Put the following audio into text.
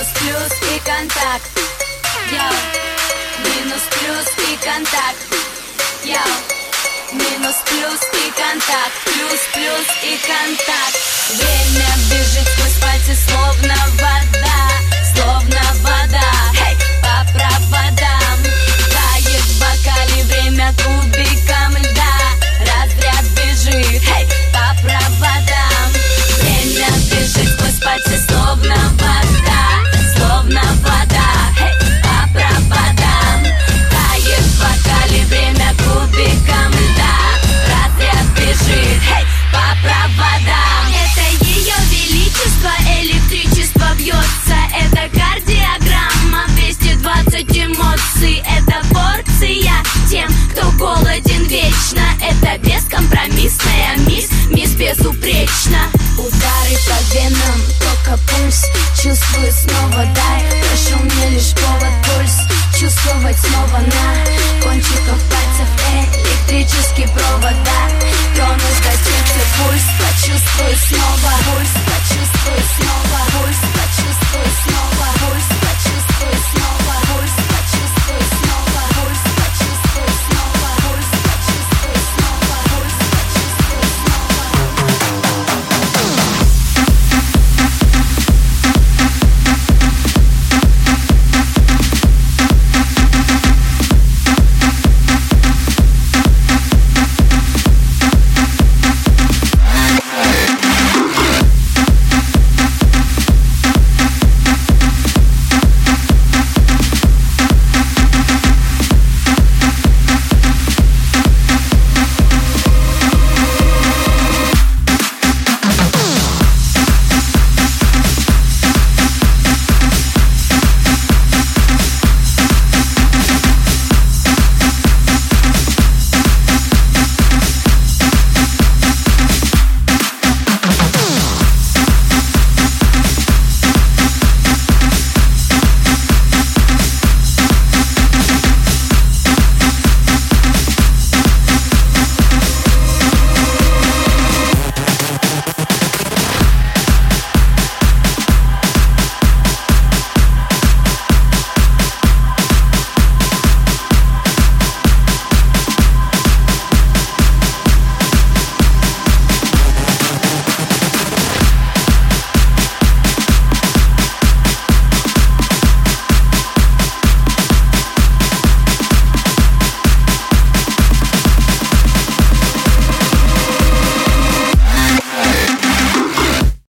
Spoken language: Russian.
Минус, плюс и контакт. Yo. Минус, плюс и контакт. Yo. Минус, плюс и контакт. Плюс, плюс и контакт. Время бежит сквозь пальцы, словно безупречно. Удары по венам, только пульс. Чувствую снова, дай Прошу мне лишь повод пульс. Чувствовать снова на